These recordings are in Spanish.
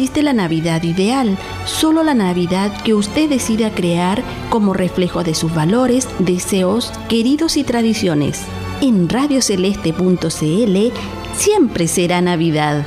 existe la Navidad ideal, solo la Navidad que usted decida crear como reflejo de sus valores, deseos, queridos y tradiciones. En radioceleste.cl siempre será Navidad.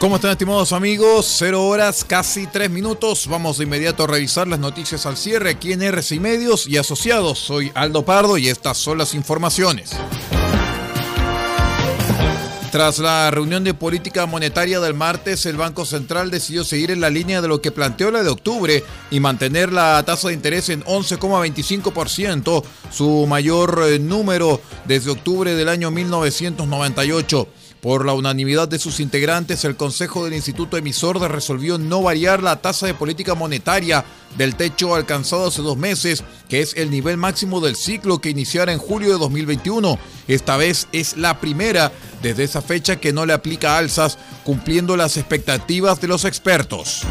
¿Cómo están estimados amigos? Cero horas, casi tres minutos. Vamos de inmediato a revisar las noticias al cierre aquí en RCI Medios y Asociados. Soy Aldo Pardo y estas son las informaciones. Tras la reunión de política monetaria del martes, el Banco Central decidió seguir en la línea de lo que planteó la de octubre y mantener la tasa de interés en 11,25%, su mayor eh, número desde octubre del año 1998. Por la unanimidad de sus integrantes, el Consejo del Instituto Emisor resolvió no variar la tasa de política monetaria del techo alcanzado hace dos meses, que es el nivel máximo del ciclo que iniciara en julio de 2021. Esta vez es la primera desde esa fecha que no le aplica alzas, cumpliendo las expectativas de los expertos.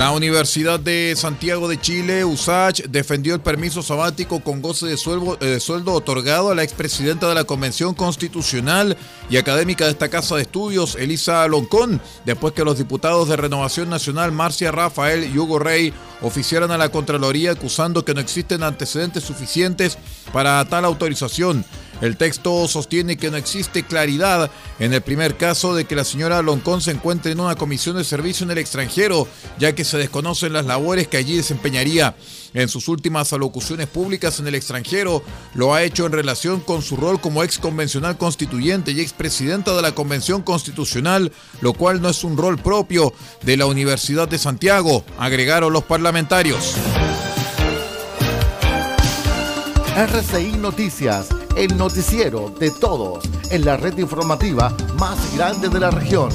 La Universidad de Santiago de Chile, USACH, defendió el permiso sabático con goce de sueldo, eh, sueldo, otorgado a la expresidenta de la Convención Constitucional y académica de esta casa de estudios, Elisa Loncón, después que los diputados de Renovación Nacional, Marcia Rafael y Hugo Rey, oficiaran a la Contraloría acusando que no existen antecedentes suficientes para tal autorización. El texto sostiene que no existe claridad en el primer caso de que la señora Loncón se encuentre en una comisión de servicio en el extranjero, ya que se desconocen las labores que allí desempeñaría. En sus últimas alocuciones públicas en el extranjero, lo ha hecho en relación con su rol como ex convencional constituyente y expresidenta de la Convención Constitucional, lo cual no es un rol propio de la Universidad de Santiago, agregaron los parlamentarios. RCI Noticias el noticiero de todos en la red informativa más grande de la región.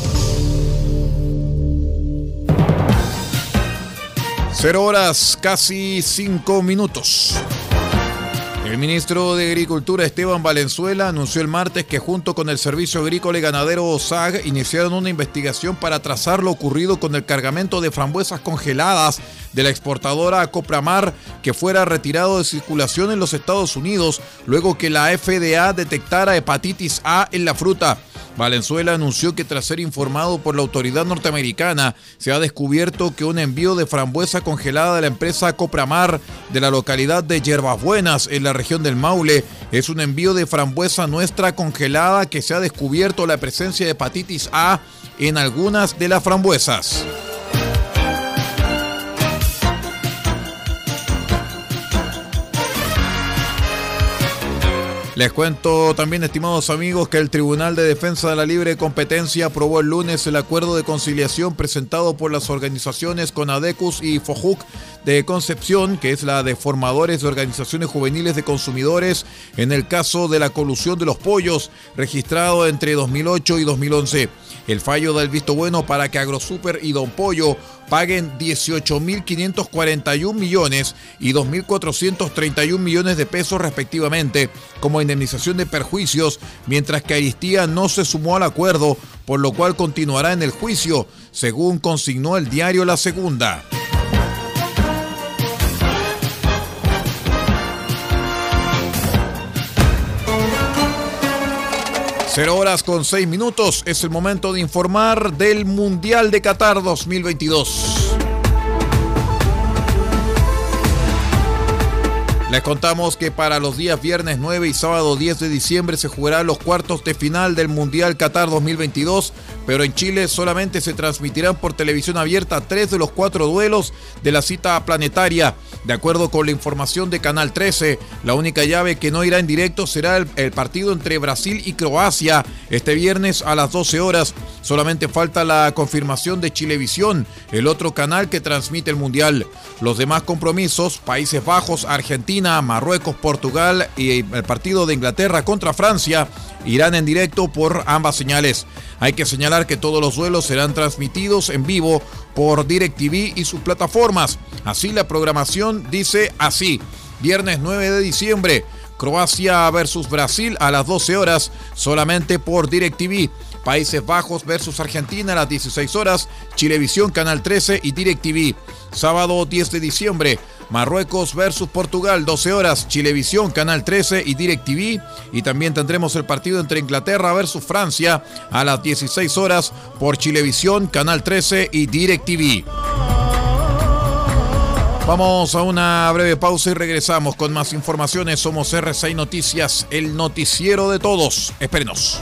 Cero horas, casi cinco minutos. El ministro de Agricultura Esteban Valenzuela anunció el martes que junto con el Servicio Agrícola y Ganadero OSAG iniciaron una investigación para trazar lo ocurrido con el cargamento de frambuesas congeladas de la exportadora Copramar que fuera retirado de circulación en los Estados Unidos luego que la FDA detectara hepatitis A en la fruta. Valenzuela anunció que tras ser informado por la autoridad norteamericana, se ha descubierto que un envío de frambuesa congelada de la empresa Copramar de la localidad de Buenas, en la región del Maule, es un envío de frambuesa nuestra congelada que se ha descubierto la presencia de hepatitis A en algunas de las frambuesas. Les cuento también, estimados amigos, que el Tribunal de Defensa de la Libre Competencia aprobó el lunes el acuerdo de conciliación presentado por las organizaciones CONADECUS y FOJUC de Concepción, que es la de formadores de organizaciones juveniles de consumidores, en el caso de la colusión de los pollos, registrado entre 2008 y 2011. El fallo da el visto bueno para que AgroSuper y Don Pollo paguen 18.541 millones y 2.431 millones de pesos respectivamente como indemnización de perjuicios, mientras que Aristía no se sumó al acuerdo, por lo cual continuará en el juicio, según consignó el diario La Segunda. Cero horas con seis minutos es el momento de informar del Mundial de Qatar 2022. Les contamos que para los días viernes 9 y sábado 10 de diciembre se jugarán los cuartos de final del Mundial Qatar 2022 pero en Chile solamente se transmitirán por televisión abierta tres de los cuatro duelos de la cita planetaria. De acuerdo con la información de Canal 13, la única llave que no irá en directo será el, partido entre Brasil y Croacia este viernes a las 12 horas. Solamente falta la confirmación de Chilevisión, el otro canal que transmite el Mundial. Los demás compromisos, Países Bajos, Argentina, Marruecos, Portugal y el partido de Inglaterra contra Francia, irán en directo por ambas señales. Hay que señalar que todos los duelos serán transmitidos en vivo por DirecTV y sus plataformas. Así la programación dice así. Viernes 9 de diciembre, Croacia versus Brasil a las 12 horas, solamente por DirecTV. Países Bajos versus Argentina a las 16 horas, Chilevisión Canal 13 y DirecTV. Sábado 10 de diciembre, Marruecos versus Portugal, 12 horas, Chilevisión, Canal 13 y DirecTV. Y también tendremos el partido entre Inglaterra versus Francia a las 16 horas por Chilevisión, Canal 13 y DirecTV. Vamos a una breve pausa y regresamos con más informaciones. Somos R6 Noticias, el noticiero de todos. Espérenos.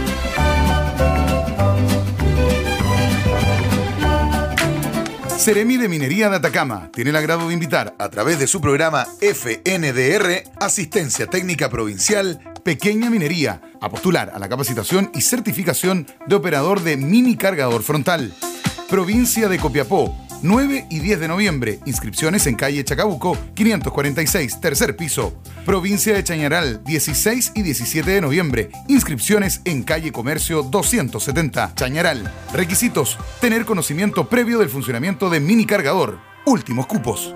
Seremi de Minería de Atacama tiene el agrado de invitar a través de su programa FNDR, Asistencia Técnica Provincial, Pequeña Minería, a postular a la capacitación y certificación de operador de mini cargador frontal. Provincia de Copiapó, 9 y 10 de noviembre. Inscripciones en calle Chacabuco, 546, tercer piso. Provincia de Chañaral, 16 y 17 de noviembre. Inscripciones en calle Comercio 270, Chañaral. Requisitos: tener conocimiento previo del funcionamiento de mini cargador. Últimos cupos.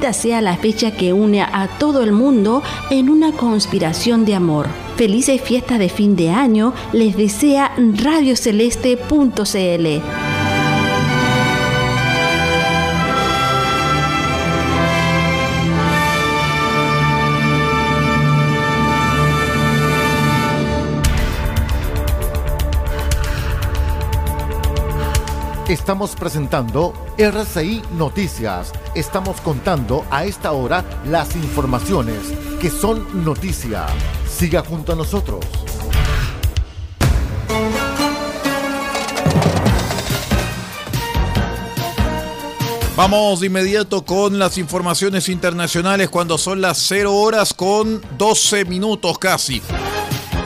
Sea la fecha que une a todo el mundo en una conspiración de amor. Felices fiestas de fin de año les desea radioceleste.cl. Estamos presentando RCI Noticias. Estamos contando a esta hora las informaciones que son noticia. Siga junto a nosotros. Vamos de inmediato con las informaciones internacionales cuando son las 0 horas con 12 minutos casi.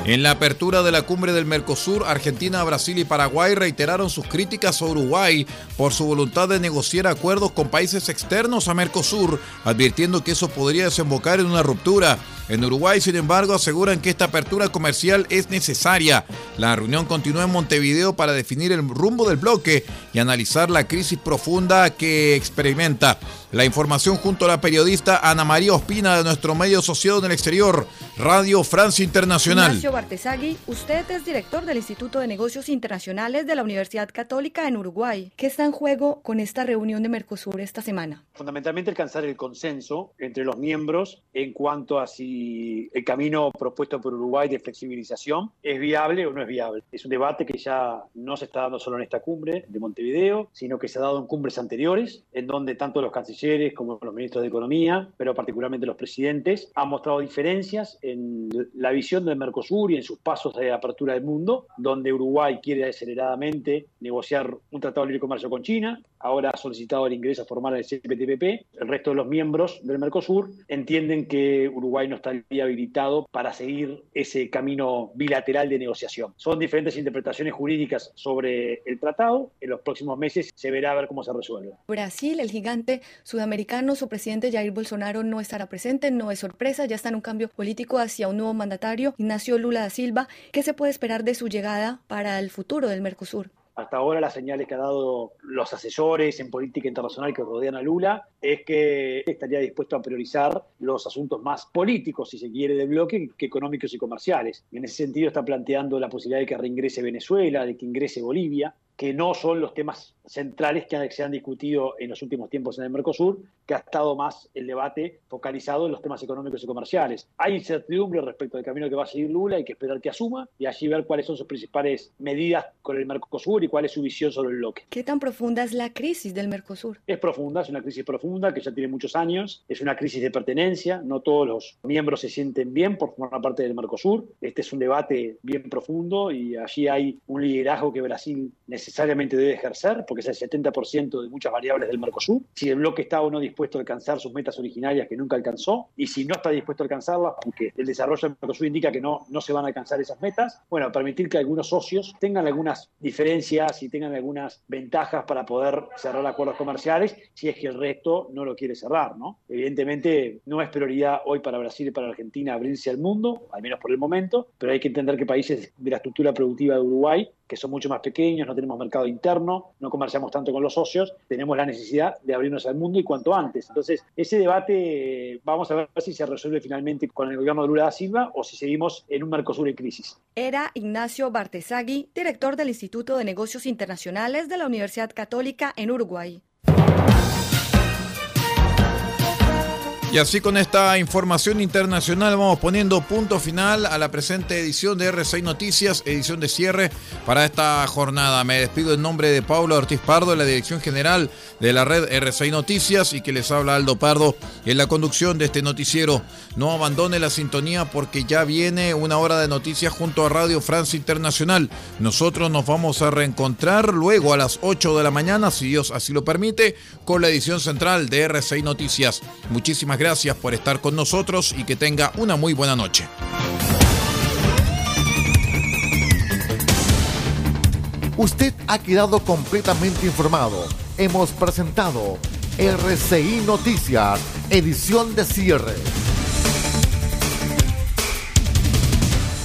En la apertura de la cumbre del Mercosur, Argentina, Brasil y Paraguay reiteraron sus críticas a Uruguay por su voluntad de negociar acuerdos con países externos a Mercosur, advirtiendo que eso podría desembocar en una ruptura. En Uruguay, sin embargo, aseguran que esta apertura comercial es necesaria. La reunión continúa en Montevideo para definir el rumbo del bloque y analizar la crisis profunda que experimenta. La información junto a la periodista Ana María Ospina de nuestro medio asociado en el exterior, Radio Francia Internacional. Ignacio Bartesagui, usted es director del Instituto de Negocios Internacionales de la Universidad Católica en Uruguay. ¿Qué está en juego con esta reunión de Mercosur esta semana? Fundamentalmente alcanzar el consenso entre los miembros en cuanto a si el camino propuesto por Uruguay de flexibilización es viable o no es viable. Es un debate que ya no se está dando solo en esta cumbre de Montevideo, sino que se ha dado en cumbres anteriores, en donde tanto los cancilleres como los ministros de Economía, pero particularmente los presidentes, han mostrado diferencias en la visión del Mercosur y en sus pasos de apertura del mundo, donde Uruguay quiere aceleradamente negociar un tratado de libre comercio con China, ahora ha solicitado el ingreso formal al CPTPP. El resto de los miembros del Mercosur entienden que Uruguay no estaría habilitado para seguir ese camino bilateral de negociación. Son diferentes interpretaciones jurídicas sobre el tratado. En los próximos meses se verá a ver cómo se resuelve. Brasil, el gigante sudamericano, su presidente Jair Bolsonaro no estará presente, no es sorpresa, ya está en un cambio político hacia un nuevo mandatario, Ignacio Lula da Silva. ¿Qué se puede esperar de su llegada para el futuro del Mercosur? Hasta ahora las señales que ha dado los asesores en política internacional que rodean a Lula es que estaría dispuesto a priorizar los asuntos más políticos, si se quiere, del bloque que económicos y comerciales. En ese sentido está planteando la posibilidad de que reingrese Venezuela, de que ingrese Bolivia, que no son los temas centrales que se han discutido en los últimos tiempos en el Mercosur, que ha estado más el debate focalizado en los temas económicos y comerciales. Hay incertidumbre respecto del camino que va a seguir Lula, hay que esperar que asuma y allí ver cuáles son sus principales medidas con el Mercosur y cuál es su visión sobre el bloque. ¿Qué tan profunda es la crisis del Mercosur? Es profunda, es una crisis profunda que ya tiene muchos años, es una crisis de pertenencia, no todos los miembros se sienten bien por formar parte del Mercosur. Este es un debate bien profundo y allí hay un liderazgo que Brasil necesariamente debe ejercer, porque es el 70% de muchas variables del Mercosur. Si el bloque está o no dispuesto a alcanzar sus metas originarias que nunca alcanzó, y si no está dispuesto a alcanzarlas, porque el desarrollo del Mercosur indica que no, no se van a alcanzar esas metas, bueno, permitir que algunos socios tengan algunas diferencias y tengan algunas ventajas para poder cerrar acuerdos comerciales, si es que el resto no lo quiere cerrar, ¿no? Evidentemente no es prioridad hoy para Brasil y para Argentina abrirse al mundo, al menos por el momento, pero hay que entender que países de la estructura productiva de Uruguay que son mucho más pequeños, no tenemos mercado interno, no comerciamos tanto con los socios, tenemos la necesidad de abrirnos al mundo y cuanto antes. Entonces, ese debate vamos a ver si se resuelve finalmente con el gobierno de Lula da Silva o si seguimos en un Mercosur en crisis. Era Ignacio Bartesagui, director del Instituto de Negocios Internacionales de la Universidad Católica en Uruguay. Y así con esta información internacional vamos poniendo punto final a la presente edición de R6 Noticias, edición de cierre para esta jornada. Me despido en nombre de Pablo Ortiz Pardo, de la dirección general de la red R6 Noticias y que les habla Aldo Pardo en la conducción de este noticiero. No abandone la sintonía porque ya viene una hora de noticias junto a Radio Francia Internacional. Nosotros nos vamos a reencontrar luego a las 8 de la mañana, si Dios así lo permite, con la edición central de R6 Noticias. Muchísimas gracias gracias por estar con nosotros y que tenga una muy buena noche. Usted ha quedado completamente informado. Hemos presentado RCI Noticias, edición de cierre.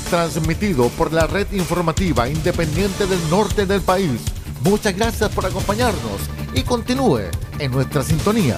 Transmitido por la red informativa independiente del norte del país. Muchas gracias por acompañarnos y continúe en nuestra sintonía.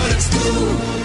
what it's due.